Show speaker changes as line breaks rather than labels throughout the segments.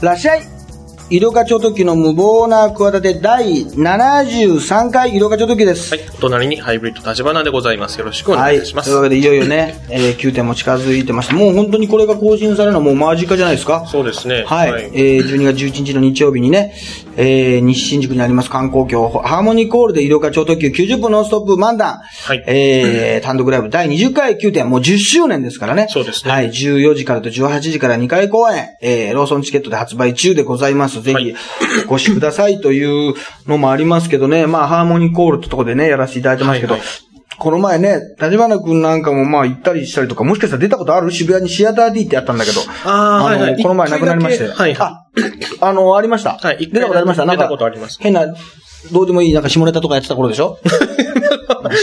らっしゃい医療課長時の無謀な企て第73回医療課長時です。
はい。お隣にハイブリッド立花でございます。よろしくお願いいたします。
というわけでいよいよね、えー、9点も近づいてまして、もう本当にこれが更新されるのはもう間近じゃないですか？
そうですね。
はい。えー、12月11日の日曜日にね、えー、西新宿にあります観光協ハーモニーコールで医療課長特急90分ノンストップ漫談。
はい
えー、単独ライブ第20回9点、もう10周年ですからね。
そうですね
はい。14時からと18時から2回公演、えー、ローソンチケットで発売中でございます。ぜひ
はい、
お越しくださいというのもありますけどね、まあ、ハーモニーコールってとこでね、やらせていただいてますけど、
はいはい
この前ね、立花くんなんかもまあ行ったりしたりとか、もしかしたら出たことある？渋谷にシアター D ってあったんだけど。
あーはいはい。
のこの前亡くなりまして。
一回だけはい。
あ、あの、ありました。
はい
出たことありました？なんか。
出たことあります。
変な、どうでもいい、なんか下ネタとかやってた頃でしょ？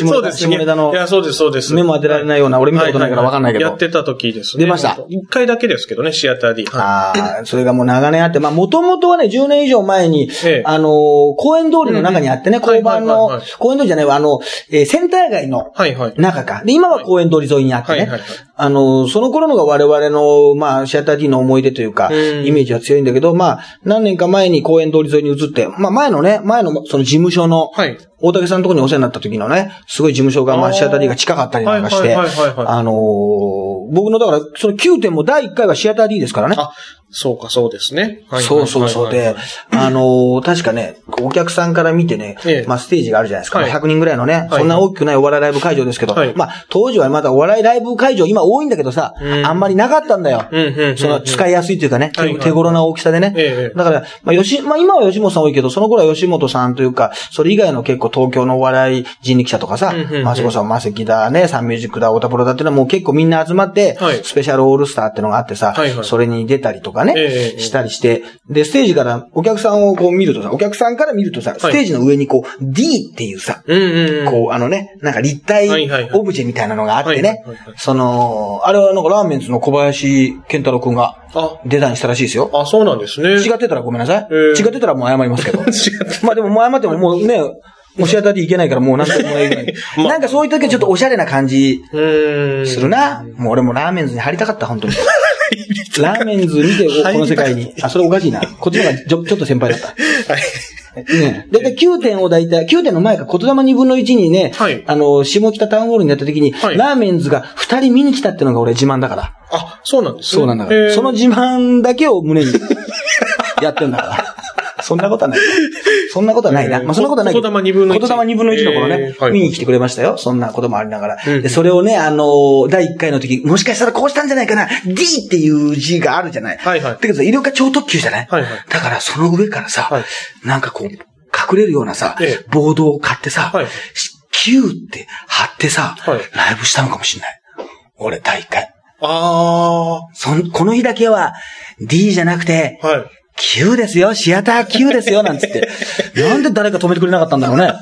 そうですね。
下ネタの
いや、そうです、そうです。
目も当てられないような、俺見たことないからわかんないけど。
やってた時ですね。
出ました
一回だけですけどね、シアター D。は
ああ、それがもう長年あって、まあ、もともとはね、10年以上前に、
ええ
あのー公園通りの中にあってね、
うん
交番の公園通りじゃないわ、あの、えーセンター街の。中か。で、今は公園通り沿いにあってね。あの、その頃のが我々の、まあ、シアター D の思い出というか、
うん
イメージは強いんだけど、まあ、何年か前に公園通り沿いに移って、まあ、前のね、前のその事務所の、
はい。
大竹さんのところにお世話になった時のね、すごい事務所が、まあ、
あー
シアター D が近かったりなんかして、あのー僕の、だから、その9点も第1回はシアター D ですからね。
あ、そうか、そうですね。はい
そうそうそう。で、あのー確かね、お客さんから見てね、
ええ。
まあステージがあるじゃないですか。
はい。
100人ぐらいのね、
はい。
そんな大きくないお笑いライブ会場ですけど、
はい。
まあ当時はまだお笑いライブ会場今多いんだけどさ、
うん。
あんまりなかったんだよ。その使いやすいというかね、手頃な大きさでね。
ええ。
だから、まあ吉、まあ今は吉本さん多いけど、その頃は吉本さんというか、それ以外の結構東京のお笑い人力車とかさ、
うんうんうん。
まあそこそマセキだね、サンミュージックだ、オタプロだっていうのはもう結構みんな集まって、
はい。
スペシャルオールスターっていうのがあってさ、それに出たりとかね、
ええ
したりして、で、ステージからお客さんをこう見るとさ、お客さんから見るとさ、ステージの上にこう、D っていうさ。こう、あのね、なんか立体オブジェみたいなのがあって
はい
ねその、あれはなんかラーメンズの小林健太郎くんが
あ、
デザインしたらしいですよ。
あ、そうなんですね。
違ってたらごめんなさい。
ええ
違ってたらもう謝りますけど。まあでももう謝ってももうね、もうシアターでいけないからもうなんとも言えない。
まあ
なんかそういう時はちょっとおしゃれな感じ。するな。もう俺もラーメンズに入りたかった、本当に。ラーメンズ見て、おこの世界に。あ、それおかしいな。こっちの方がちょちょっと先輩だった。
はい。
ね。だいたい9点をだいたい、9点の前か、言霊2分の1にね、
はい
あの、下北タウンホールになった時に、
はい
ラーメンズが2人見に来たってのが俺自慢だから。
あ、そうなんですね。
そうなんだから。
へー
その自慢だけを胸にやってんだから。そんなことはない。そんなことはないな。
えー
まあ、そんなことはない。
言霊二分の一
言霊二分の一の頃ね見に来てくれましたよ。そんなこともありながら。
うん
で、それをね、あのー、第1回の時、もしかしたらこうしたんじゃないかな。D っていう字があるじゃない。
はいはい
だけどさ、医療科超特急じゃない？
はいはい
だからその上からさ、
はい
なんかこう、隠れるようなさ、
ええ
ボードを買ってさ、
はい
Q って貼ってさ、
はい
ライブしたのかもしれない。俺、第1回。
あ
そん、この日だけは D じゃなくて、
あ。はい。
Q ですよ、シアター Q ですよ、なんつって。なんで誰か止めてくれなかったんだろうね。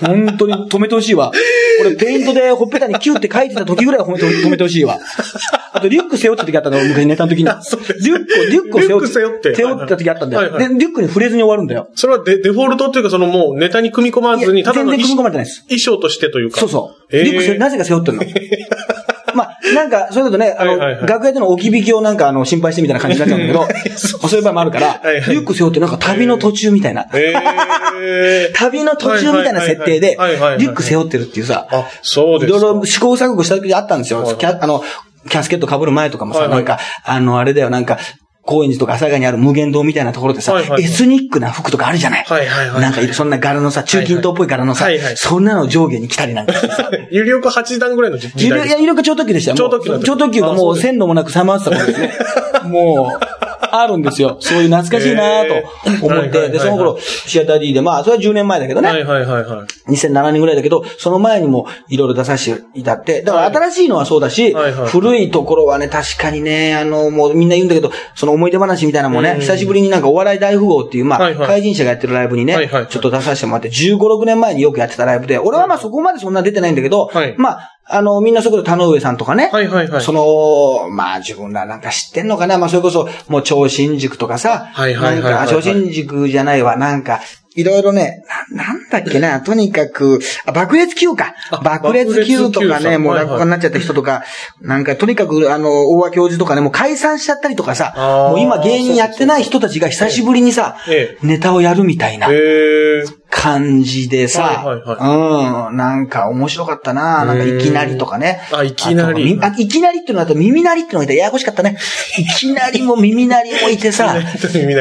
本当に止めてほしいわ。俺、ペイントでほっぺたに Q って書いてた時ぐらいは止めて止めてほしいわ。あと、リュック背負った時あったの、昔ネタの時に。リュック、リュックを背負
背負って
背負った時あったんだよ。
はいはい
で、リュックに触れずに終わるんだよ。
それはデデフォルトっていうか、そのもうネタに組み込まずに、ただの
全然組み込まれ
衣
てないです
衣装としてというか。
そうそう。
えー
リュックせ、なぜか背負ってるの。まあ、なんか、それだとね、あの、
はいはいはい。
楽屋での置き引きをなんか、あの、心配してみたいな感じになっちゃうんだけど、まあそういう場合もあるから、
はいはい。
リュック背負ってなんか旅の途中みたいな。
ええ
旅の途中みたいな設定で、リ
はいはいはいはい
ュック背負ってるっていうさ、
あ、そう
い
ですか。
ろいろ試行錯誤した時あったんですよ。あの、キャスケット被る前とかもさ、
はいはい。
なんか、あの、あれだよ、なんか、高円寺とか朝霞にある無限堂みたいなところでさ、エスニックな服とかあるじゃない？
はいはいはい
なんか、そんな柄のさ、中近東っぽい柄のさ、そんなの上下に来たりなんか。してさ、
有料化8段ぐらいの時
いろいや、
代です。
いろいろ超特急でした
超特急
超特急がも
う
線路もなくさまってた。頃ですね。もう、あるんですよ。そういう懐かしいなと思って。で、その頃、シアター D で、まあ、それは10年前だけどね。
はいはいはいはい。
2007年ぐらいだけど、その前にもいろいろ出させていたって。だから
はい
新しいのはそうだし、古いところはね、確かにね、あの、もうみんな言うんだけど、その思い出話みたいなのもね、
うん
久しぶりになんかお笑い大富豪っていう、まあ、怪人者がやってるライブにね、ちょっと出させてもらって、15、6年前によくやってたライブで、俺はまあそこまでそんな出てないんだけど、
はい
まあ、あの、みんなそこで田上さんとかね、
はいはいはい。
その、まあ自分らなんか知ってんのかな。まあそれこそ、もう超新塾とかさ、
はいはいはいはい
超新塾じゃないわ、なんか、いろいろね、な、なんだっけな、とにかく、あ爆裂級か。
あ
爆裂級とかね、もう落語家になっちゃった人とか、なんかとにかく、あの、大和教授とかね、もう解散しちゃったりとかさ、もう今芸人やってない人たちが久しぶりにさ
ええ、
ネタをやるみたいな。
へえ。
感じでさ、
はいはい
うん、なんか面白かったな、なんかいきなりとかね。
あいきなり。
あいきなりっていうのはあと耳鳴りっていうのがいてややこしかったね。いきなりも耳鳴りもいてさ、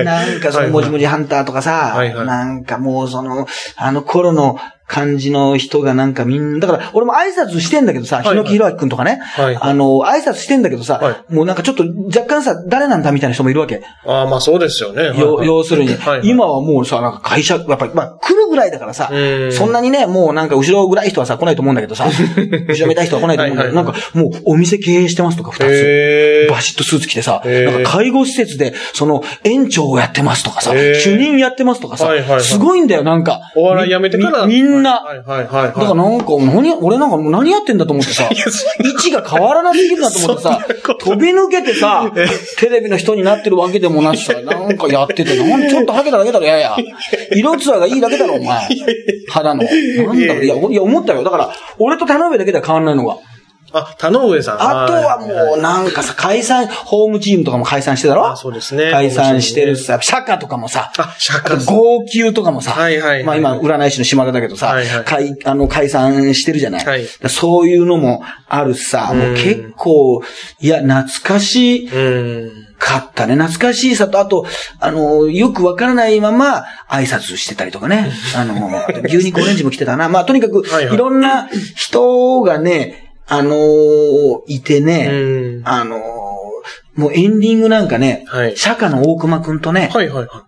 なんかそのもじもじハンターとかさ、
はいはい。
なんかもうその、あの頃の感じの人がなんかみんな、だから俺も挨拶してんだけどさ、
はい
日野木弘明くんとかね、
はいはい。
あの、挨拶してんだけどさ、
は
もうなんかちょっと若干さ、誰なんだみたいな人もいるわけ。
ああ、まあそうですよね。はい
よ
はい。
要するに、
はいはい。
今はもうさ、なんか会社、やっぱり、まあ、らいだからさ
う、ん
そんなにね、もうなんか後ろぐらい人はさ、来ないと思うんだけどさ、後ろめたい人は来ないと思うんだけど、
は
ないんかもうお店経営してますとか二つ。バシッとスーツ着てさ、なんか介護施設で、その、園長をやってますとかさ、主任やってますとかさすごいんだよ、なんか。
お笑いやめてから。
みみんな。だからなんか、何、俺なんかもう何やってんだと思ってさ、位置が変わらなすぎるなと思ってさ、飛び抜けてさ、テレビの人になってるわけでもなしさ、なんかやってて、ちょっとハゲただけだろ、いやいや。色ツアーがいいだけだろ、お前。肌の。なんだろう、いや、いや、思ったよ。だから、俺と田上だけでは変わんないのが。
あ、田上さん。
あとはもう、なんかさ、解散、ホームチームとかも解散してたろ？
あそうですね。
解散してるしさ、釈迦とかもさ、
あ釈迦。
号泣とかもさ、
はいはいはい。
まあ今、占い師の島田だけどさ、
はいはい。
解あの解散してるじゃない、
はい。
そういうのもあるしさ、もう結構、いや、懐かしい、
うん。
かったね。懐かしいさと、あと、あの、よくわからないまま挨拶してたりとかね。あの、あと牛肉オレンジも来てたな。まあ、とにかく、
はいはい
いろんな人がね、あのーいてね、
うん
あのーもうエンディングなんかね、
はい
釈迦の大熊くんとね、
はいはいは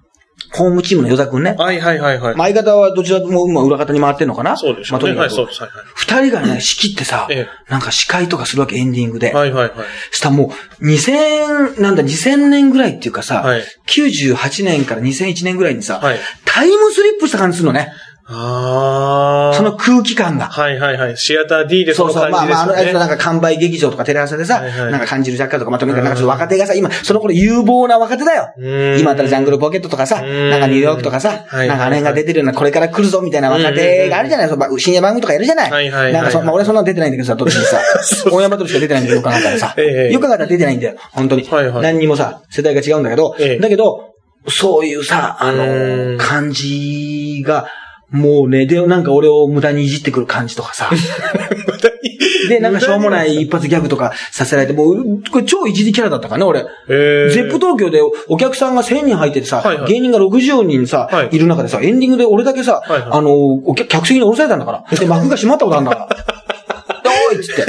ホームチームの与田くんね
い。。はいはいはいはい。
まあ相方はどちらも今裏方に回ってんのかな
そうでしょうね。
まあとにかく
はい、そうです。はいはい。
二人がね、仕切ってさ、
え
なんか司会とかするわけ、エンディングで。
はいはいはい。
したらもう、2000、なんだ、2000年ぐらいっていうかさ、
はい
98年から2001年ぐらいにさ、
はい
タイムスリップした感じするのね。
ああ。
その空気感が。
はいはいはい。シアター D でそ
そうそう。
の感じ
まあまあ、あの、あいつ
ですよね。
なんか完売劇場とかテレ朝でさ、
はいはい
なんか感じる若干とか、まあとにかくなんかちょっと若手がさ、今、その頃有望な若手だよ。
うん
今だったらジャングルポケットとかさ、
うん
なんかニューヨークとかさ、
はい
なんかあの辺が出てるような、これから来るぞみたいな若手があるじゃないですか。深夜番組とかやるじゃない？
はいはいはい
なんかそ、まあ俺そんなの出てないんだけどさ、どっちにさ、オンエアバトルしか出てないんだけど、よく考えたらさ、
ええ
よく考えたら出てないんだよ、本当に。
はいはい
何にもさ、世代が違うんだけど、
ええ
だけど、そういうさ、あの
うん
感じが、もうね、で、なんか俺を無駄にいじってくる感じとかさ。で、なんかしょうもない一発ギャグとかさせられて、もう、これ超いじりキャラだったからね、俺。
えー
ゼップ東京でお客さんが1000人入っててさ、
はいはい
芸人が60人さ、
はい
い、る中でさ、エンディングで俺だけさ、
はいはい
あの、客席に降ろされたんだから。で、幕が閉まったことあるんだから。おいっつって。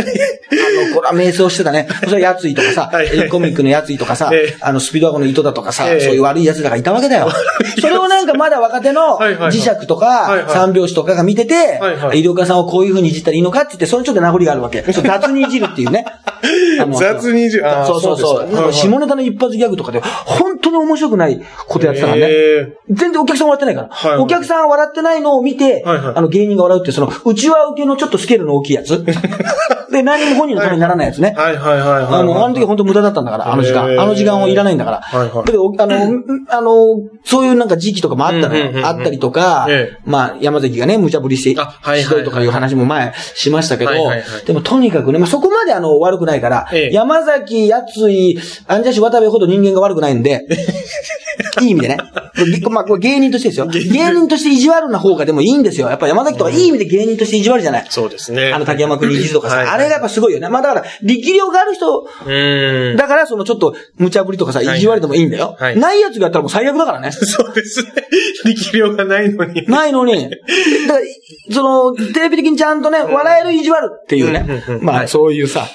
これは瞑想してたね。それやついとかさ、
はい
コミックのやついとかさ、
ええ
あの、スピードワゴンの糸だとかさ、
ええ
そういう悪い奴らがいたわけだよ。それをなんかまだ若手の磁石とか三拍子とかが見てて、
はいはい
医療家さんをこういう風にいじったらいいのかって言って、そのちょっと名残があるわけ。そう雑にいじるっていうね。
雑にいじる
そうそうそう。なんか下ネタの一発ギャグとかで、本当に面白くないことやってたからね。
え
全然お客さん笑ってないから。
はいはい
お客さん笑ってないのを見て、
はいはい
あの芸人が笑うって、その、内輪受けのちょっとスケールの大きいやつ。で、何も本人のためにならないやつね。
ーはいはいはいはい。
あの、あの時本当無駄だったんだから、あの時間。あの時間はいらないんだから。
はいはい
だけど、あの、あの、そういうなんか時期とかもあったのよ。あったりとか
ええ、
まあ、山崎がね、無茶ぶりして、
あはい
とかいう話も前しましたけど
はいはいはい、
でもとにかくね、まあそこまであの、悪くないから
ええ、
山崎、やつい、アンジャッシュ渡部ほど人間が悪くないんで、いい意味でね。まあ、これ芸人としてですよ。芸人として意地悪な方がでもいいんですよ。やっぱ山崎とかいい意味で芸人として意地悪じゃない。
そうですね。
あの竹山くんにいじるとか
はい
さ、あれがやっぱすごいよね。まあだから、力量がある人。だからそのちょっと無茶ぶりとかさ、意地悪でもいいんだよ。
はい
ないやつがやったらもう最悪だからね。
そうですね。力量がないのに。
ないのに。だから、その、テレビ的にちゃんとね、笑える意地悪っていうねまあ
はい
そういうさ、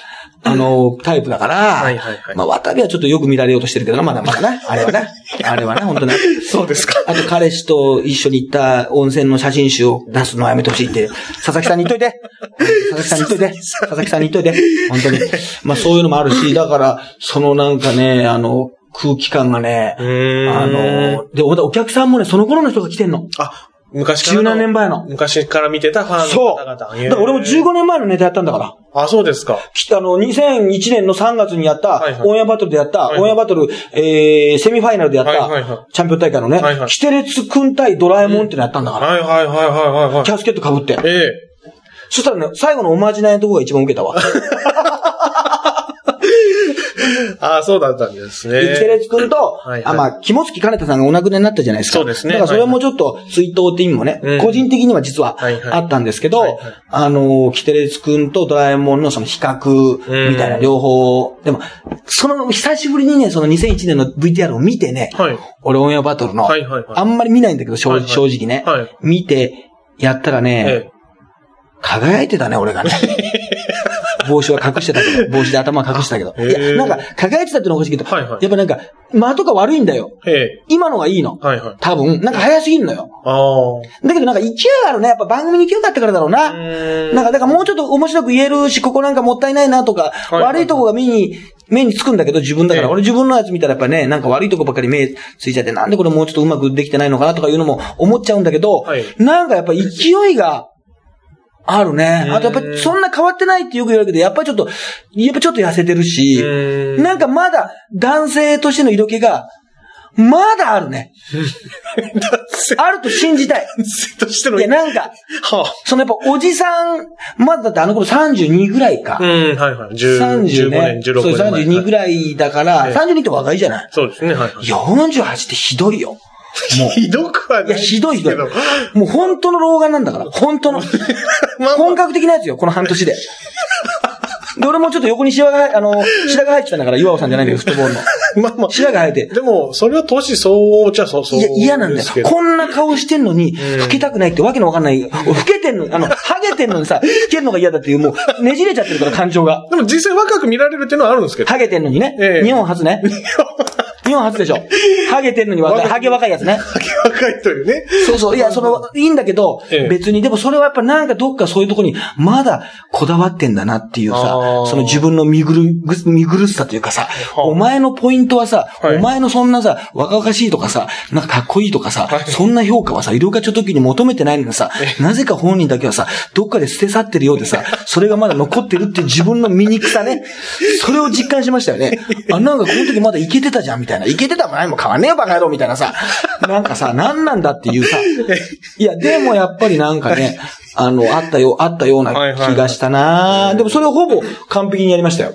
あの、タイプだから、
はいはいはい
まあ渡部はちょっとよく見られようとしてるけどな、まだまだね。あれはね。あれはね、本当ね。
そうですか。
あと彼氏と一緒に行った温泉の写真集を出すのはやめてほしいって、佐々木さんに言っといて。佐々木さんに言っといて。佐々木さんに言っといて。本当に。まあそういうのもあるし、だから、そのなんかね、あの、空気感がね、あの、で、おお客さんもね、その頃の人が来てんの。
あ、昔からの。
十何年前の。
昔から見てたファンの
そう。
方
だ
々。
から俺も15年前のネタやったんだから。
あ、そうですか。
きあの、2001年の3月にやった、
はいはい
オンエアバトルでやった、
はいはい
オンエアバトル、えー、セミファイナルでやった、
はいはいはい
チャンピオン大会のね、
はいはい
キテレツくん対ドラえもんってのやったんだから。
はいはいはいはいはいはい。
キャスケット被って。
ええ。
そしたらね、最後のおまじないのとこが一番受けたわ。
あそうだったんですね。
でキテレツくんと、
はいはい。
あ、まあ、肝月かねたさんがお亡くなりになったじゃないですか。
そうですね。
だからそれもちょっと追悼って意味もね、
うん。
個人的には実は
はいはい。
あったんですけど、
はいはい。
あの、キテレツくんとドラえもんのその比較みたいな
うん
両方、でも、その、久しぶりにね、その2001年の VTR を見てね、
はい。
俺オンエアバトルの、
はいはいはい。
あんまり見ないんだけど、正
はいはい。
正直ね、
はい。
見て、やったらね、
え。
輝いてたね、俺がね。帽子は隠してたけど、帽子で頭は隠してたけど。いや、なんか、輝いてたってのはおかしいけど、
はいはい
やっぱなんか、間とか悪いんだよ。今のがいいの。
はいはい。
多分、なんか早すぎんのよ。だけどなんか勢いあるね。やっぱ番組に勢いがあったからだろうな。
うん
なんか、だからもうちょっと面白く言えるし、ここなんかもったいないなとか、
いはい
悪いとこが目に、目につくんだけど、自分だから。
ええ
俺自分のやつ見たらやっぱね、なんか悪いとこばっかり目ついちゃって、なんでこれもうちょっとうまくできてないのかなとかいうのも思っちゃうんだけど、
はい
なんかやっぱ勢いが、あるね。あとやっぱりそんな変わってないってよく言われるけど、やっぱりちょっと、やっぱちょっと痩せてるし、
うん
なんかまだ男性としての色気が、まだあるね。あると信じたい。
としての。
いや、なんか、
は
そのやっぱおじさん、まだだってあの頃32ぐらいか
あ。。うん、はいはい。10
30
15
ね
年、。16
そう、
年前。
32ぐらいだから、
ええ
32って若いじゃない。
そうですね、はいはい。
48ってひどいよ。もう。
ひどくはない
いや、ひどいひどい。もう本当の老眼なんだから。本当の。
まあ
本格的なやつよ、この半年で。で、俺もちょっと横にシワが、あの、白が入ってたんだから、岩尾さんじゃないんだけど、フットボールの。
まあまあ。
白が生えて。
でも、それは年相応じゃそう、そう。
いや、嫌なんだよこんな顔してんのに、老けたくないってわけのわかんない。俺老けてんの、あの、ハゲてんのにさ、老けるのが嫌だっていう、もう、ねじれちゃってるから、感情が。
でも実際若く見られるっていうのはあるんですけど。
ハゲてんのにね。
ええ
日本初ね。日本初でしょ。ハゲてんのに若い、
若い
ハゲ若いやつね。
若いというね。
そうそう。いや、その、いいんだけど、
ええ
別に、でもそれはやっぱなんかどっかそういうとこに、まだこだわってんだなっていうさその自分の見ぐる、ぐ見苦しさというかさ、
あ
お前のポイントはさ、
はい
お前のそんなさ、若々しいとかさ、なんかかっこいいとかさ、
はい
そんな評価はさ、色がちょ時に求めてないのにさ、なぜか本人だけはさ、どっかで捨て去ってるようでさ、それがまだ残ってるっていう自分の醜さね、それを実感しましたよね。あ、なんかこの時まだイケてたじゃん、みたいな。イケてたもないも変わんねえよ、バカ野郎、みたいなさ。なんかさ、なんなんだっていうさ。いや、でもやっぱりなんかね、あの、あったよ、あったような気がしたなでもそれをほぼ完璧にやりましたよ。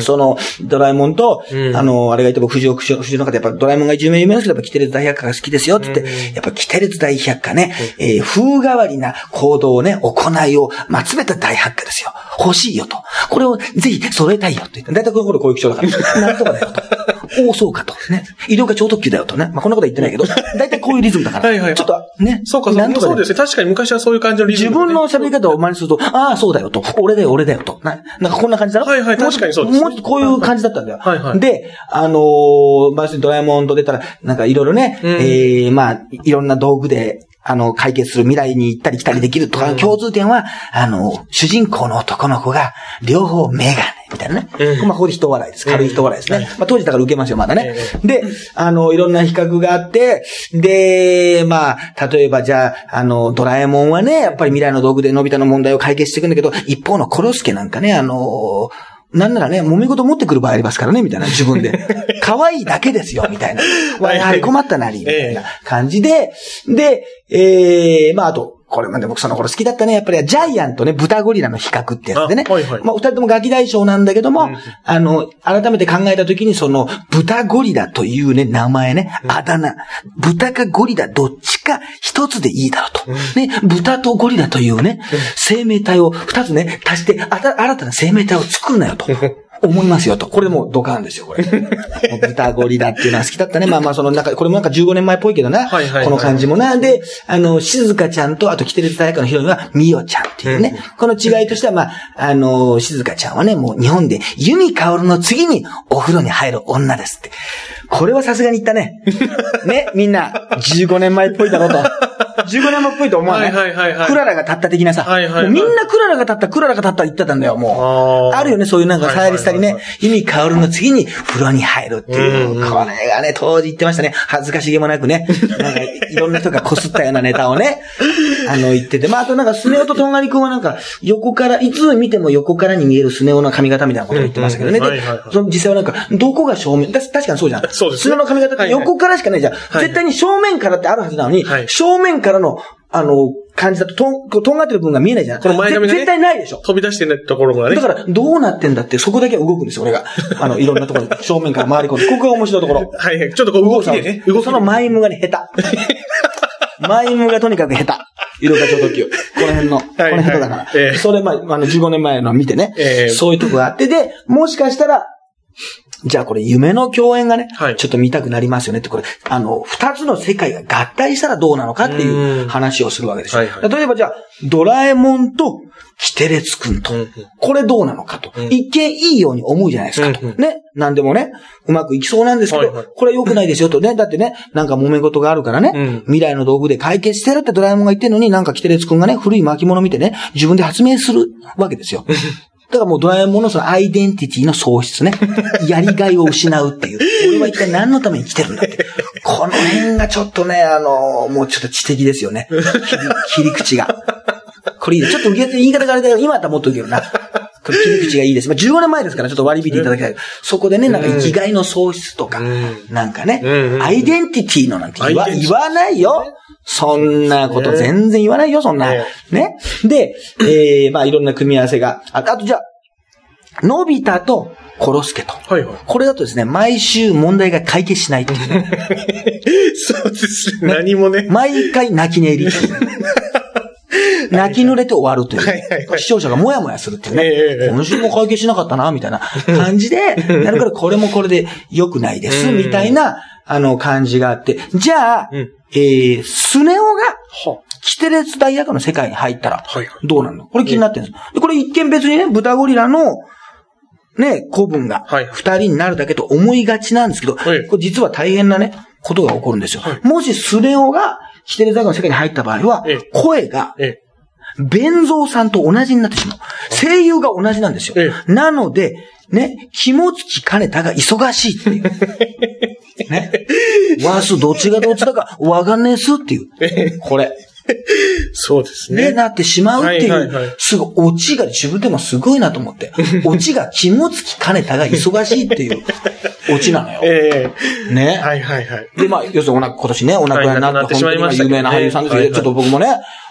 その、ドラえもんと、
うん
あの、あれがいて、僕、藤尾、藤尾の中でやっぱドラえもんが一番有名ですけど、やっぱ、キテレツ大百科が好きですよ、って言って、
うん
やっぱ、キテレツ大百科ね、えー風変わりな行動をね、行いを、まあ、べた大百科ですよ。欲しいよと。これをぜひ揃えたいよって言って。だいたいこれ、これ、こういう基調だから。なんとかだよと。おお、そうかと。ね。医療科超特急だよとね。まあ、こんなことは言ってないけど、だいたいこういうリズムだから。
はいはい
ちょっと、ね。
そうか、
なんとか
そうですね。確かに昔はそういう感じのリズ
自
ムでね、
分の喋り方を真似すると、ああ、そうだよと。俺だよ、俺だよと。な、なんかこんな感じだろ？
はいはい確かにそうです
もうちょっとこういう感じだったんだよ。
はいはい
で、あのー、まあ、ドラえもんと出たら、なんかいろいろね、
うん
ええまあ、いろんな道具で、あの、解決する未来に行ったり来たりできるとか、
うん
共通点は、あの、主人公の男の子が、両方メガネ、みたいなね。
うん
まあ、ここで人笑いです。軽い人笑いですね。
うん
まあ、当時だから受けますよ、まだね。
え
で、あの、いろんな比較があって、で、まあ、例えばじゃあ、あの、ドラえもんはね、やっぱり未来の道具でのび太の問題を解決していくんだけど、一方のコロスケなんかね、あの、なんならね、揉め事持ってくる場合ありますからね、みたいな、自分で。可愛いだけですよ、みたいな。わやはり困ったなり、みたいな感じで、で、ええまあ、あと、これまで僕その頃好きだったね。やっぱりジャイアンとね、豚ゴリラの比較ってやつでね。
あはいはい
まあ、二人ともガキ大将なんだけども、
うん
あの、改めて考えたときに、その、豚ゴリラというね、名前ね、あだ名。豚かゴリラどっちか一つでいいだろうと。ね、豚とゴリラというね、生命体を二つね、足して、あた新たな生命体を作るなよと。思いますよと。これでもうドカンですよ、これ。豚ゴリラっていうのは好きだったね。まあまあ、その中、これもなんか15年前っぽいけどな。
はいはいはい
この感じもな。で、あの、静香ちゃんと、あと、キテレツ大学のヒロインは、ミヨちゃんっていうね。この違いとしては、まあ、あの、静香ちゃんはね、もう日本で、ユミカオルの次にお風呂に入る女ですって。これはさすがに言ったね。ね、みんな、15年前っぽいだろうと。15年もっぽいと思わない？
はいはいはいはい
クララが立った的なさ。
はいはいはい
もうみんなクララが立った、クララが立った言ってたんだよ、もう。
あ
るよね、そういうなんか、さやりしたりね意味香るの次に風呂に入るっていう。これがね、当時言ってましたね。恥ずかしげもなくね。なんか、いろんな人がこすったようなネタをね、あの、言ってて。まあ、あとなんか、スネ夫ととんがりくんはなんか、横から、いつ見ても横からに見えるスネ夫の髪型みたいなことを言ってましたけどね。でその実際はなんか、どこが正面、だ確かにそうじゃん。
そうです
スネ夫の髪型って横からしかないじゃん。
い
絶対に正面からってあるはずなのに、
はい
正面からの、あの、感じだと、とん、とんがってる部分が見えないじゃん。
この前髪がね
ぜ絶対ないでしょ。
飛び出してないところがね。
だから、どうなってんだって、そこだけは動くんですよ、俺が。あの、いろんなところに、正面から回り込んで。ここが面白いところ。
はいはい。ちょっとこう動きでね。動き
そのマイムがね、下手。マイムがとにかく下手。色が超特急。この辺の、この
はい
下手だから。
ええ
それ、まあ、あの、15年前の見てね。
ええ
そういうとこがあって、で、もしかしたら、じゃあこれ夢の共演がね、
はい
ちょっと見たくなりますよねって、これ、あの、二つの世界が合体したらどうなのかっていう
うん
話をするわけですよ。
はいはい
例えばじゃあ、ドラえもんと、キテレツくんと、これどうなのかと。
うん
一見いいように思うじゃないですかと。
うんうん
ね。なんでもね、うまくいきそうなんですけど、
はいはい
これ良くないですよとね。だってね、なんか揉め事があるからね、
うん
未来の道具で解決してるってドラえもんが言ってるのに、なんかキテレツくんがね、古い巻物見てね、自分で発明するわけですよ。だからもうドラえもんのそのアイデンティティの喪失ね。やりがいを失うっていう。俺は一体何のために来てるんだって。この辺がちょっとね、あの、もうちょっと知的ですよね。切り口が。これいいねちょっと受け言い方があれだけど、今だったらもっと受けるな。これ切り口がいいです。まあ、15年前ですからちょっと割り引いていただきたい。そこでね、なんか生きがいの喪失とか、
うん
なんかね、
うんうん
アイデンティティのなんて言わ言わないよ。そんなこと
ね
全然言わないよ、そんな。
ね
ね。で、えー、まあいろんな組み合わせが。ああとじゃあ、のび太とコロスケと。
はいはい。
これだとですね、毎週問題が解決しないっていうね。
そうですね。何もね。
毎回泣き寝入り。泣き濡れて終わるという。
はいはいはい
視聴者がもやもやするっていうね。
え
今週も解決しなかったな、みたいな感じで、なるからこれもこれで良くないです、
うん
みたいな、あの、感じがあって。じゃあ、
うん
えー、スネ夫が、
は
キテレツ大役の世界に入ったら、
はいはい
どうなるの？これ気になってるんです。でこれ一見別にね、豚ゴリラの、ね、古文が
はい、
二人になるだけと思いがちなんですけど、
はい
これ実は大変なね、ことが起こるんですよ。もしスネ夫が、キテレツ大役の世界に入った場合は
ええ、
声が、
ええ。
弁蔵さんと同じになってしまう。声優が同じなんですよ。
え
なので、ね、肝付兼太が忙しいっていう。ね。わす、どっちがどっちだかわかんねえっすっていう。これ。
そうです
ね、
ね。
なってしまうってい
はいはいはいう
すごい、オチが自分でもすごいなと思って。オチが肝付兼太が忙しいっていうオチなのよ。
ええ。
ね。
はいはいはい。
で、まあ、要するにおな、今年ね、お亡くなりになって、
はい亡くなってし
本当に有名な俳優さんですけど、ちょっと僕もね、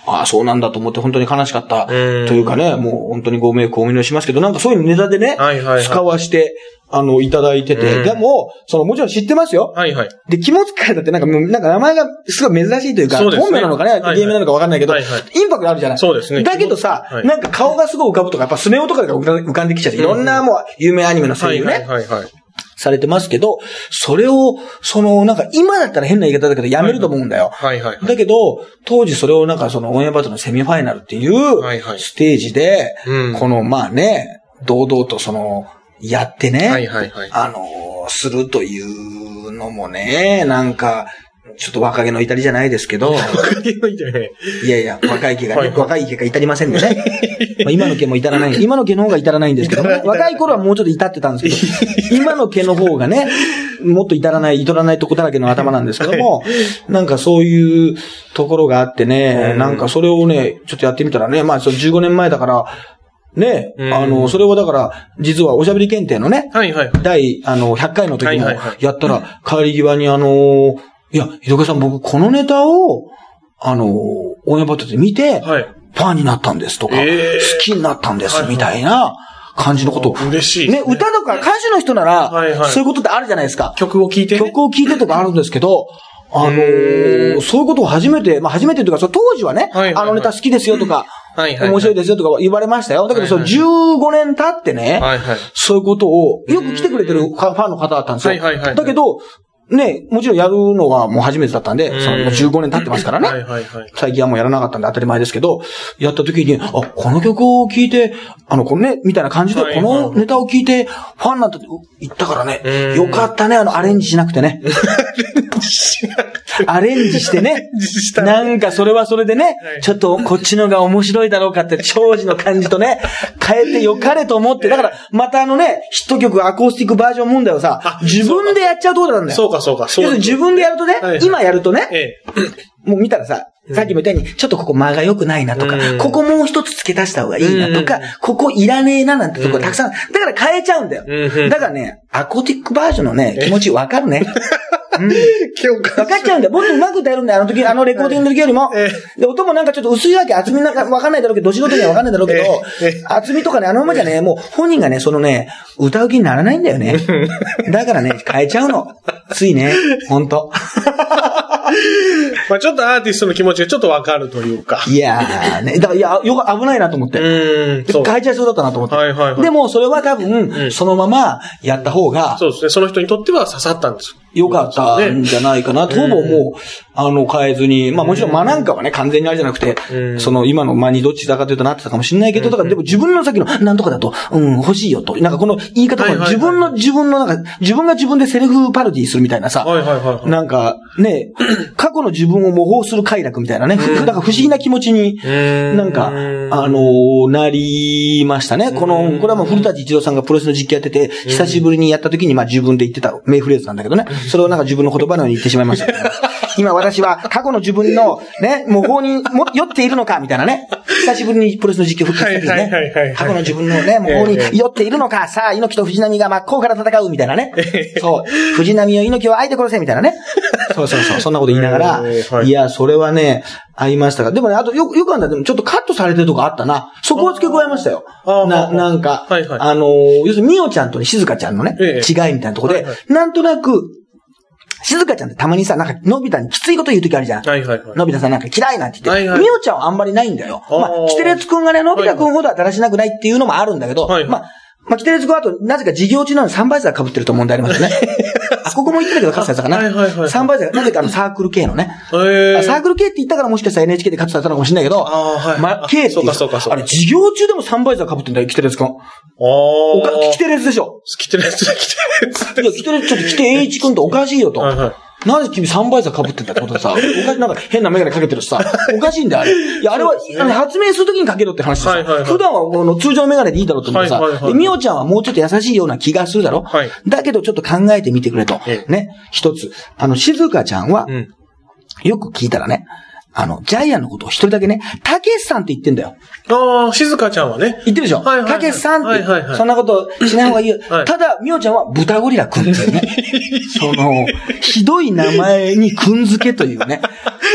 ああ、そうなんだと思って本当に悲しかった。と
うん
いうかね、もう本当にご迷惑をお見しますけど、なんかそういうネタでね、
はいはいはい
使わして、あの、いただいてて、
うん
でも、その、もちろん知ってますよ。
はいはい。
で、気持ちからだってなんか、なんか名前がすごい珍しいというか、
そうですね
本名なのかね、
はいはい
芸名なのかわかんないけど、
はいはい
インパクトあるじゃない
そうですね
だけどさ、
はい
なんか顔がすごい浮かぶとか、やっぱスネ夫とかが浮か浮かんできちゃって、いろんなもう有名アニメの声優ね、
はいはいはいはい。
されてますけど、それを、その、なんか今だったら変な言い方だけどやめると思うんだよ。
はいはい。
だけど、当時それをなんかそのオンエアバトルのセミファイナルっていう
はいはい
ステージで、
うん
このまあね、堂々とその、やってね、
はいはいはい。
あの、するというのもね、なんか、ちょっと若気の至りじゃないですけど、
若気の至りね。
いやいや、若い毛がね、若い毛が至りませんでね。まあ今の毛も至らない。今の毛の方が至らないんですけどね。若い頃はもうちょっと至ってたんですけど、今の毛の方がね、もっと至らない、至らないとこだらけの頭なんですけども、なんかそういうところがあってね、
うん
なんかそれをね、ちょっとやってみたらね、まあその15年前だから、ね、
うん
あの、それをだから、実はおしゃべり検定のね、
はいはいはい。
第、あの、100回の時もやったら、帰り際にあの、いや、井戸さん僕このネタを、あの、オンエアバトルで見て、
はい。
ファンになったんですとか、
えー
好きになったんですみたいな感じのことを。
嬉しいで
ね。歌とか歌手の人なら、
はいはい
そういうことってあるじゃないですか。
曲を聴いてね。
曲を聴いてとかあるんですけど、あの
う
ー
ん
そういうことを初めて、まあ初めてというか、当時はね、
はいはいはい
あのネタ好きですよとか、
はいはいはい
面白いですよとか言われましたよ。だけど、その
はい
15年経ってね、
はいはい。
そういうことを、よく来てくれてるファンの方だったんですよ。
はいはいはい
だけど、ね、もちろんやるのはもう初めてだったんで、
うん
そのもう15年経ってますからね。
はいはいはい。
最近はもうやらなかったんで当たり前ですけど、やった時に、あ、この曲を聴いて、あの、このね、みたいな感じで、
はい
このネタを聴いて、ファンなんて言ったからね
うん、
よかったね、あの、アレンジしなくてね。アレンジしてね。なんかそれはそれでね
は、い
ちょっとこっちのが面白いだろうかって、長寿の感じとね、変えてよかれと思って、だから、またあのね、ヒット曲アコースティックバージョン問題をさ
あ、
自分でやっちゃうところなんだよ。
そうかそうか、そう
要するに自分でやるとね
はいはい、
今やるとね、
ええ。
もう見たらさ、さっきも言ったように、ちょっとここ間が良くないなとか
うん、
ここもう一つ付け足した方がいいなとか
うん、
ここいらねえななんてとこたくさん、だから変えちゃうんだよ。
うん。
だからね、アコーティックバージョンのね、気持ちわかるね。うん。
今日
わかっちゃうんだよ。もっと上手く歌えるんだよ。あの時、あのレコーディングの時よりも
え。
で、音もなんかちょっと薄いわけ、厚みなんかわかんないだろうけど、ど素人にはわかんないだろうけど
ええ、
厚みとかね、あのままじゃね、もう本人がね、そのね、歌う気にならないんだよね。だからね、変えちゃうの。ついね、ほんと。
まあちょっとアーティストの気持ちがちょっとわかるというか。
いやーね、だから、いや、よく危ないなと思って。
うん。
変えちゃいそうだったなと思って。
はいはいはい
でも、それは多分、
ん
そのままやった方が、
そうですね。その人にとっては刺さったんです。
よかったんじゃないかな。ほぼもう、あの、変えずに、まあもちろん間なんかはね、完全にあれじゃなくて
う、ん
その今の間にどっちだかというとなってたかもしれないけど、だからでも自分のさっきのなんとかだと、うん、欲しいよと。なんかこの言い方も自分の、自分のなんか、自分が自分でセルフパロディするみたいなさ。なんか、ね、過去の自分を模倣する快楽みたいなね、なんか不思議な気持ちに、
うん
なんか、あのーなりましたね。この、これはもう古舘一郎さんがプロレスの実況やってて、久しぶりにやった時にまあ自分で言ってた名フレーズなんだけどね。それをなんか自分の言葉のように言ってしまいました。今私は過去の自分のね、模倣にも酔っているのかみたいなね。久しぶりにプロレスの実況復活した時ね。過去の自分のね、模倣に酔っているのか、さあ、猪木と藤波が真っ向から戦うみたいなね。そう。藤波を猪木を相手殺せみたいなね。そうそうそう。そんなこと言いながら、
い
いや、それはね、ありましたが。でもね、あとよく、よくあんだでもちょっとカットされてるとこあったな。そこを付け加えましたよ。な、なんか、
はいはい
あのー要するにみおちゃんとね、静香ちゃんのね、
ええ
違いみたいなところで、
はいは
なんとなく、静香ちゃんってたまにさ、なんか、のび太にきついこと言うときあるじゃん。
はいはいはい。
のび太さんなんか嫌いなんて言って。
はいはい
みおちゃんはあんまりないんだよ。まあ、キテレツくんがね、のび太くんほどはだらしなくないっていうのもあるんだけど、
はいはい
まあ、まあ、キテレツくんはあと、なぜか授業中なのにサンバイザー被ってると問題ありますよね。あ、ここも言ってたけど、勝つやつかな。
はいはいはいはい
サンバイザー、なぜかあのサークル系のね。サークル系って言ったからもしかしたら NHK でカットされたのかもしれないけど、
あーはい
まあ、K ってい
そうかそうかそうか
あれ、授業中でもサンバイザー被ってんだよ、キテレツくん。
あ
おか、
あ。
キテレツでしょ。
来てるやつ、来てるやつ。
いや、キテレツ、ちょっとキテ栄一くんとおかしいよと。
はいはい
なんで君サンバイザー被ってんだってことでさ、おかしなんか変なメガネかけてるしさ、おかしいんだよ、あれ。いや、あれは、あの発明するときにかけろって話でさ、
はいはいはい
普段はこの通常のメガネでいいだろうと思ってさ、
はいはいはい
で、みおちゃんはもうちょっと優しいような気がするだろ、
はい
だけどちょっと考えてみてくれと。
ええ
ね。一つ。あの、静香ちゃんは、
うん。
よく聞いたらね、あの、ジャイアンのことを一人だけね、たけしさんって言ってんだよ。
ああ、静香ちゃんはね。
言ってるでしょ？
はいはいはい
たけしさんって、
はいはいはい
そんなことしない方がいいよ。
はい
ただ、みおちゃんは豚ゴリラくんっていうね。その、ひどい名前にくん付けというね、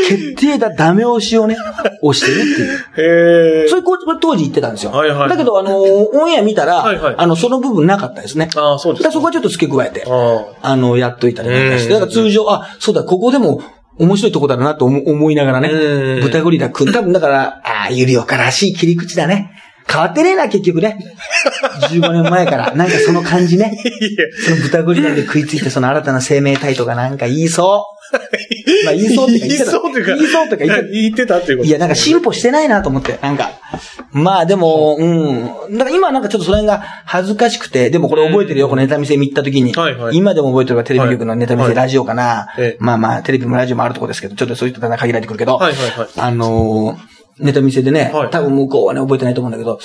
決定だダメ押しをね、押してるっていう。
へえ。
それこれ当時言ってたんですよ。
はいはい
だけど、あの、オンエア見たら、
はいはい
あの、その部分なかったですね。
ああ、そうです
そこはちょっと付け加えて、
あ
あの、やっといたりなんかして。
うん
だから通常、あ、そうだ、ここでも面白いとこだなと思思いながらね
うん。
豚ゴリラくん。多分だから、ああ、ゆりおからしい切り口だね。変わってねえな、結局ね。15年前から。なんかその感じね。その豚ゴリラで食いついて、その新たな生命体とかなんか言いそう。まあ言いそうってか言ってた。
言いそうというか。
言いそうとか言ってた。
言ってたっていうこと
いや、なんか進歩してないなと思って、なんか。まあでも、うん。だから今なんかちょっとそれが恥ずかしくて、でもこれ覚えてるよ、このネタ見せ見行った時に。
はいはい
今でも覚えてるわ、テレビ局のネタ見せ、
はい
ラジオかな、
ええ
まあまあ、テレビもラジオもあるとこですけど、ちょっとそういったのは限られてくるけど。
はいはいはい
あのーネタ見せでね、
はい
多分向こうはね、覚えてないと思うんだけど、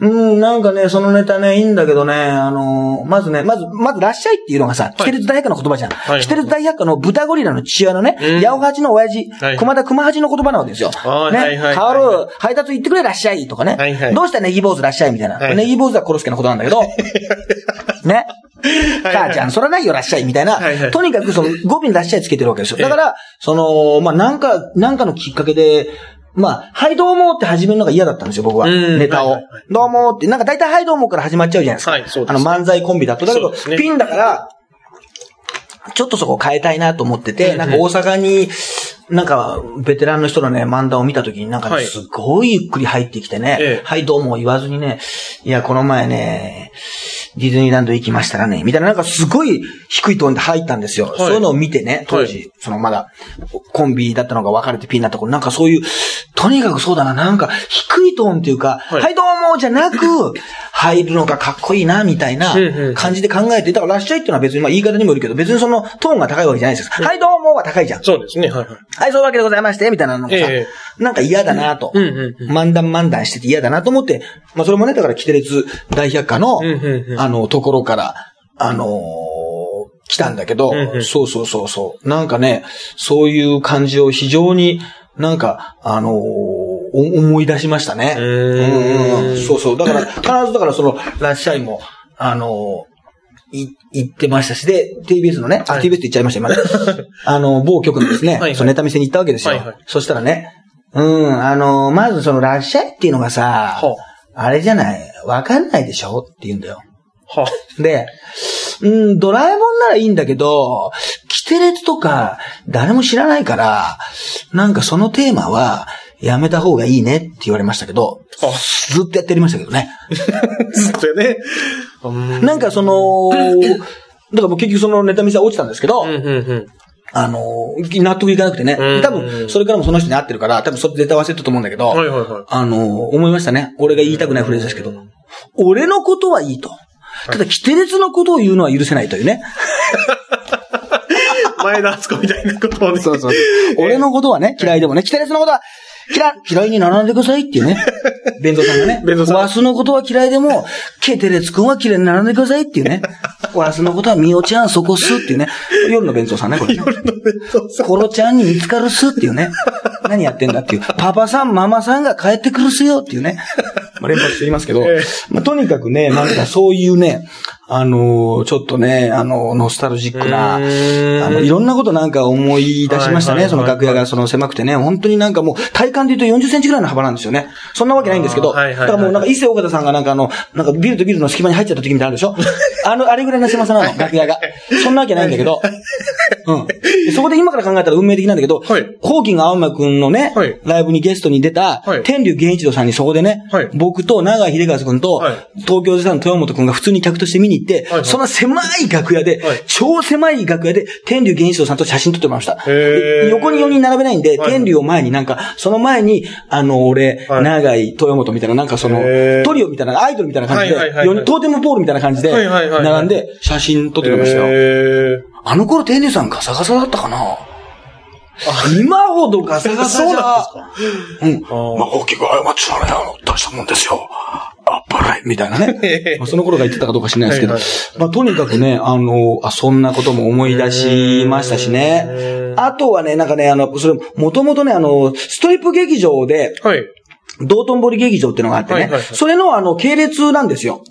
うん、なんかね、そのネタね、いいんだけどね、あのーまずね、まず、まず、らっしゃいっていうのがさ、キテレツ大百科の言葉じゃん。
はい
キテレツ大百科の豚ゴリラの父親のね、
うん
八百八の親父、
はい
熊田熊八の言葉なわけですよ。ね、
はいはいはい
カオル、配達行ってくれらっしゃいとかね。
はいはい
どうしたネギ坊主らっしゃいみたいな。
はい
ネギ坊主は殺すけのことなんだけど、ね。母ちゃん、そらないよ、らっしゃい、みたいな。
はいはい
とにかく、その、語尾にらっしゃいつけてるわけですよ。だから、その、まあ、なんか、なんかのきっかけで、まあ、はい、どうもって始めるのが嫌だったんですよ、僕は。
うん
ネタを
はいはいはい。
どうもって、なんか大体はい、どうもから始まっちゃうじゃないですか。
はいそうです
あの、漫才コンビだと。だけど、ピンだから、ちょっとそこ変えたいなと思ってて、
うん
なんか大阪に、なんか、ベテランの人のね、漫談を見たときになんかね、
はい
すごいゆっくり入ってきてね、
ええ
はい、どうも言わずにね、いや、この前ね、ディズニーランド行きましたらね、みたいななんかすごい低いトーンで入ったんですよ。
い。
そういうのを見てね、当時、
は
そのまだコンビだったのが別れてピンになった頃、なんかそういう、とにかくそうだな、なんか低いトーンっていうか、
はい。
はい、どうもじゃなく、入るのがかっこいいな、みたいな感じで考えて、だかららっしゃいっていうのは別にまあ言い方にもよるけど、別にそのトーンが高いわけじゃないですよ。はい、どうもは高いじゃん。
そうですね、はいはい。
はい、そういうわけでございまして、みたいなのがさ、
え。
なんか嫌だなと。
うんうんうん。
漫談漫談してて嫌だなと思って、まあそれもね、だから、キテレツ大百科の、
うんうんうん。
あの、ところから、あのー来たんだけど、
うんうん。
そうそうそうそう。なんかね、そういう感じを非常になんか、あのーお思い出しましたね。
うーん
うんそうそう。だから、必ずだからその、ラッシャイも、あのーい、行ってましたし、で、TBS のね、あ、
はい
TBS って言っちゃいました、今ね。あの、某局のですね、そのネタ見せに行ったわけですよ。
はいはい
そしたらね、うん、あのーまずその、ラッシャイっていうのがさ、
は
あれじゃない、わかんないでしょ？って言うんだよ。
は
で、うん、ドラえもんならいいんだけど、キテレツとか誰も知らないから、なんかそのテーマはやめた方がいいねって言われましたけど、
は
ずっとやってやりましたけどね。
ずっとね。うん
なんかその、だからもう結局そのネタ見せは落ちたんですけど、
うんうんうん。
あの、納得いかなくてね
うん。
多分、それからもその人に会ってるから、多分それ絶対忘れたと思うんだけど、
はいはいはい。
あの、思いましたね。俺が言いたくないフレーズですけど。俺のことはいいと。ただ、キテレツのことを言うのは許せないというね。
前田敦子みたいなことをね。
そうそう。俺のことはね、嫌いでもね、キテレツのことは、嫌い、嫌いにならないでくださいっていうね。弁蔵さんがね。
弁蔵さん
ワスのことは嫌いでも、ケテレツ君は嫌いにならないでくださいっていうね。ワスのことはミオちゃんそこすっていうね。夜の弁蔵さんね、これ、ね。
夜の弁当さん。
コロちゃんに見つかるっすっていうね。何やってんだっていう。パパさん、ママさんが帰ってくるっすよっていうね。まあ、連発して言いますけど、
ええ
まあ、とにかくね、なんかそういうね、あのーちょっとね、あの、ノスタルジックな、あの、いろんなことなんか思い出しましたね。その楽屋がその狭くてね、本当になんかもう体感で言うと40センチぐらいの幅なんですよね。そんなわけないんですけど、だからもうなんか伊勢岡田さんがなんかあの、なんかビルとビルの隙間に入っちゃった時みたいなのあるでしょ。あの、あれぐらいの狭さなの、楽屋が。そんなわけないんだけど、うん。で そこで今から考えたら運命的なんだけど、
はい。
ホーキング青山くんのね、
はい。
ライブにゲストに出た、
はい。
天竜源一郎さんにそこでね、
はい。
僕と長井秀和くんと、
はい。
東京時代の豊本くんが普通に客として見に行って、
はい。はい
その狭い楽屋で、
はい。
超狭い楽屋で、天竜源一郎さんと写真撮ってました。
へ
横に4人並べないんで、
はい。
天竜を前になんか、その前に、あの、俺、
はい。
長井豊本みたいな、なんかそのトリオみたいな、アイドルみたいな感じで、
はいはいはい
トーテムポールみたいな感じで、並んで写真撮ってましたよ。
へ
あの頃天竜さんガサガサだったかな？今ほどガサガサじゃ、うん。
ー。
まあ、大きく過ちはね、あの、大したもんですよ。あっぱれみたいなね。まあその頃が言ってたかどうか知らないですけど、
はい
まあ、とにかくね、あの、あ、そんなことも思い出しましたしね。あとはね、なんかね、あの、それ、もともとね、あの、ストリップ劇場で、
はい。
道頓堀劇場っていうのがあってね、
はいはいはい。
それのあの、系列なんですよ。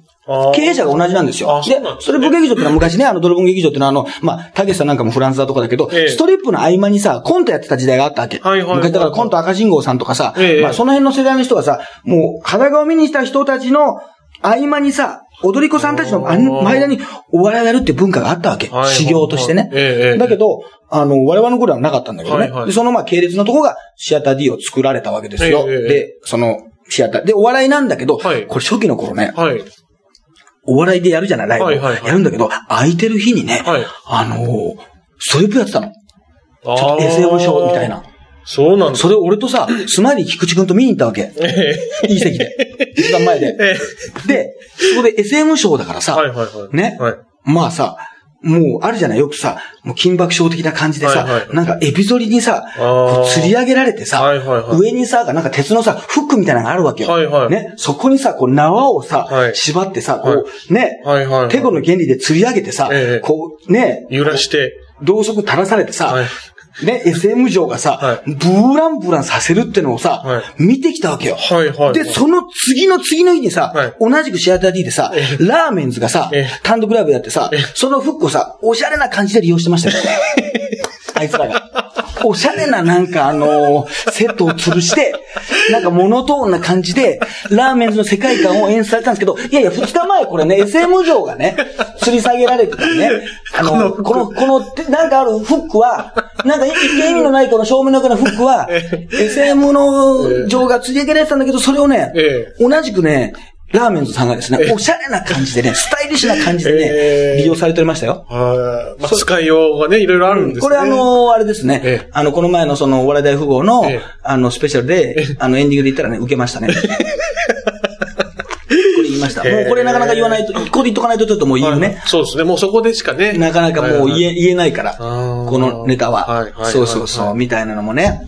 経営者が同じなんですよ
ですね
ストリップ劇場ってのは昔ね、あの、ドラゴン劇場ってのはあの、まあ、たけしさんなんかもフランスだとかだけど、
ええ
ストリップの合間にさ、コントやってた時代があったわけ。
はいはいはいはい
昔だからコント赤信号さんとかさ、
ええ
まあ、その辺の世代の人がさ、もう、肌顔見にした人たちの合間にさ、踊り子さんたちの間にお笑いをやるって文化があったわけ。修行としてね。だけど、あの、我々の頃はなかったんだけどね。
はいはい
でそのまあ系列のとこがシアター D を作られたわけですよ。で、その、シアター。で、お笑いなんだけど、
はい
これ初期の頃ね、
はい。
お笑いでやるじゃない、ライブを。
はいはいはい
やるんだけど、空いてる日にね、
はい
あのーストリップやってたの。ち
ちょ
ょっと SM ショーみたいな。。
そうなんです
それを俺とさ、スマイリー菊池くんと見に行ったわけ。
え
いい席で。一番前で。
ええ
で、そこで SM ショーだからさ、
はいはいはい。
ね、
はい。
まあさ、もうあるじゃない？よくさ、もう金箔賞的な感じでさ、
はいはい。
なんかエビ反りにさ、
あー。
こう吊り上げられてさ、
はいはい。はい
上にさ、なんか鉄のさ、フックみたいなのがあるわけよ。
はいはい。
ね、そこにさ、こう縄をさ、
はい。
縛ってさ、こう、
は
ね、
はいはいはい。
の原理で吊り上げてさ、
ええ。
こう、ね、
揺らして。
ろうそく垂らされてさ、
はい
ね、SM 嬢がさ、
は
ブーランブランさせるってのをさ、
は
見てきたわけよ。
はいはい。
で、その次の次の日にさ、
はい
同じくシアター D でさ、ラーメンズがさ
ええ、
単独ライブやってさ、そのフックをさ、おしゃれな感じで利用してましたよ。あいつらが。おしゃれななんかあのーセットを吊るして、なんかモノトーンな感じで、ラーメンズの世界観を演出されたんですけど、いやいや、二日前これね、SM 城がね、吊り下げられてたね、あの、この、この、てなんかあるフックは、なんか一見意味のないこの正面の中のフックは、SM の城が吊り上げられてたんだけど、それをね、
え。
同じくね、ラーメンズさんがですね、おしゃれな感じでね、スタイリッシュな感じでね、
えー
利用されておりましたよ。
はい。まあ、使いようがね、いろいろあるんですね。
これあ、の、あれですね、
ええ
あの、この前のその、お笑い大富豪の、
ええ
あの、スペシャルで、あの、エンディングで言ったらね、受けましたね。これ言いました。
ええ
もうこれなかなか言わないと、ここで言っとかないとちょっともう言うね。
そうですね。もうそこでしかね。
なかなかもう言え、言えないから、このネタは。
はいはいはい
そうそうそう、
はい
みたいなのもね。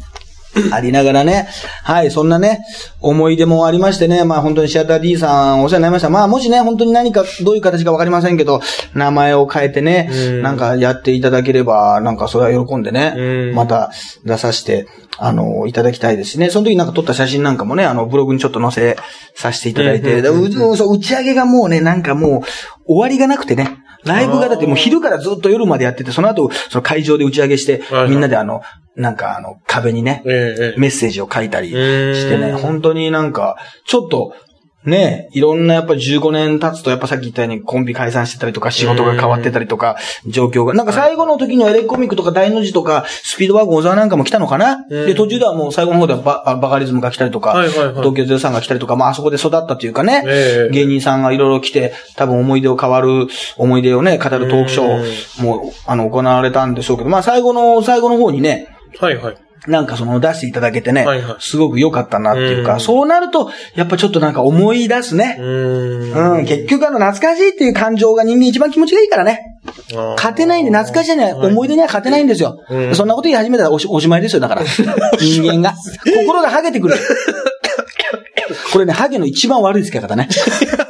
ありながらね。はい、そんなね、思い出もありましてね。まあ本当にシアター D さんお世話になりました。まあもしね、本当に何か、どういう形かわかりませんけど、名前を変えてね
う、ん
なんかやっていただければ、なんかそれは喜んでね
う、ん
また出させて、あの、いただきたいですしね。その時なんか撮った写真なんかもね、あの、ブログにちょっと載せさせていただいて、打ち上げがもうね、なんかもう、終わりがなくてね。ライブがだってもう昼からずっと夜までやってて、その後、その会場で打ち上げしてみんなであの、なんかあの、壁にね、メッセージを書いたりしてね、
うん
本当になんか、ちょっと、ねいろんなやっぱ15年経つと、やっぱさっき言ったようにコンビ解散してたりとか、仕事が変わってたりとか、状況が。なんか最後の時にはエレコミックとか大の字とか、スピードワゴン小沢なんかも来たのかな？
うん。
で、途中ではもう最後の方ではババカリズムが来たりとか、東京03が来たりとか、まああそこで育ったというかね、
ええ。
芸人さんがいろいろ来て、多分思い出を変わる、思い出をね、語るトークショーも、あの、行われたんでしょうけど、まあ最後の、最後の方にね、
はいはい。
なんかその出していただけてね、
はいはい
すごく良かったなっていうか、
うん
そうなると、やっぱちょっとなんか思い出す
う
ね。うん、結局あの懐かしいっていう感情が人間一番気持ちがいいからね。勝てないんで、懐かしいね、
はい
思い出には勝てないんですよ。
うん
そんなこと言い始めたらおしおしまいですよ、だから。人間が。心がハゲてくる。これね、ハゲの一番悪い使い方ね。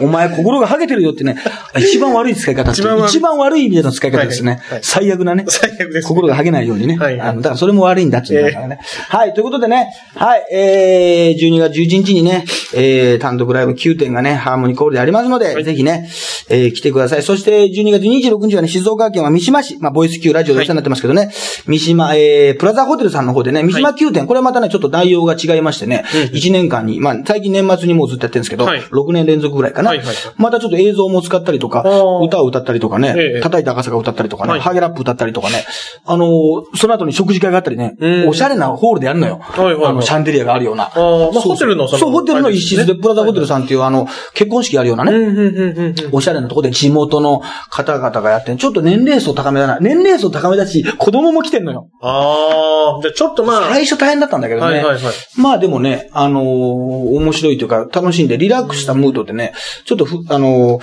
お前、心がハゲてるよってね、一番悪い使い方
一番悪い
一番悪い意味での使い方ですね。最悪なね。
最悪です。
心が剥げないようにね。
はいはい
あの、だからそれも悪いんだっていうからね。はい、ということでね、はい、えー、12月11日にね、えー、単独ライブ9点がね、ハーモニーコールでありますので、
はい
ぜひね、えー、来てください。そして、12月26日はね、静岡県は三島市、まあ、ボイス Q ラジオでお世話になってますけどね、三島、えー、プラザホテルさんの方でね、三島9点、これはまたね、ちょっと内容が違いましてね、
うん
1年間に、まあ、最近年末にもうずっとやってるんですけど、
はい
6年連続ぐらいかな。
はいはいはい
またちょっと映像も使ったりとか
あー、
歌を歌ったりとかね、
ええ
叩いた赤坂歌ったりとかね、
はい
ハゲラップ歌ったりとかね、あのーその後に食事会があったりね
う、ん
おしゃれなホールでやるのよ。
はいはいはい
あの、シャンデリアがあるような。
あーまあホテルのそ
う、ホテルの一室で、プラザホテルさんっていうあの、結婚式やるようなね、
うん、うん、うん、うん。
おしゃれなとこで地元の方々がやってんちょっと年齢層高めだな。年齢層高めだし、子供も来てんのよ。
ああ、じゃあちょっとまあ、
最初大変だったんだけどね。
はいはいはい
まあでもね、あのー面白いというか、楽しんで、リラックスしたムードでね、ちょっとふ、あのー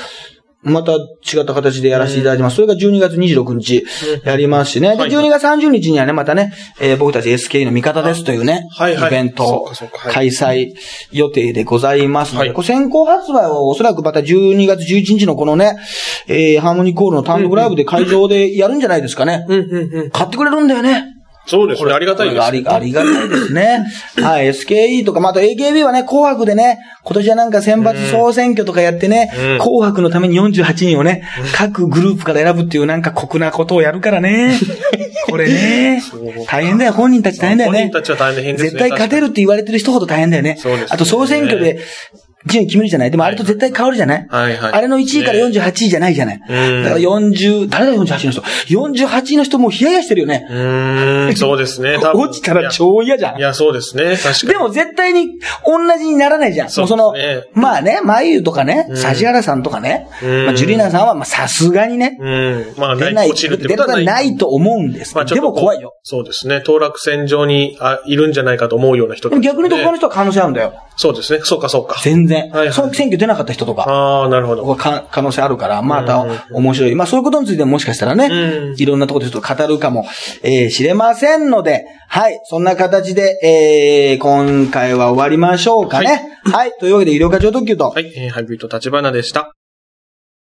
また違った形でやらせていただきます。それが12月26日やりますしね。で、
はい。
12月30日にはね、またね、えー僕たち SK の味方ですというね、
はい。はい。
イベント開催予定でございますので、
はい。
これ先行発売はおそらくまた12月11日のこのね、えーハーモニーコールの単独ライブで会場でやるんじゃないですかね。買ってくれるんだよね。
そうですね。ありがたいです。
あり、ありがたいですね。はい、SKE とか、まあ、あと AKB はね、紅白でね、今年はなんか選抜総選挙とかやってね、
うん
紅白のために48人をね、各グループから選ぶっていうなんか酷なことをやるからね。これね大変だよ、本人たち大変だよね。
本人たちは大変ですね
絶対勝てるって言われてる人ほど大変だよね。
そうですね
あと総選挙で、順位決めるじゃないでもあれと絶対変わるじゃない？
はいはい。
あれの1位から48位じゃないじゃない？
うん
だから40、誰だ48位の人 ?48 位の人もうヒヤヒヤしてるよね。
うーん、そうですね。
落ちたら超嫌じゃん
い。や、そうですね。確かに。
でも絶対に同じにならないじゃん。
そう
もうそのまあね、まゆとかね、
うん
指原さんとかね、
うん
まあ、ジュリーナさんはまあさすがにね、
うん。まあ、
出ない、
落ちるって
出ることは
ことはない。
と思うんです。
まあ、
でも怖いよ。。
そうですね。当落線上にあいるんじゃないかと思うような人
でも逆に言うと他の
ね
人は可能性あるんだよ。
そうですね。そうか、そうか。
全然。
はいはい
その選挙出なかった人とか。
ああ、なるほど。
か可能性あるから、ま
うん
た面白い。まあそういうことについてももしかしたらね、
うん
いろんなところでちょっと語るかも、えー、知れませんので、はい、そんな形で、えー、今回は終わりましょうかね。はい、というわけで医療課長特急と、
はい。えーハイブリッド立花でした。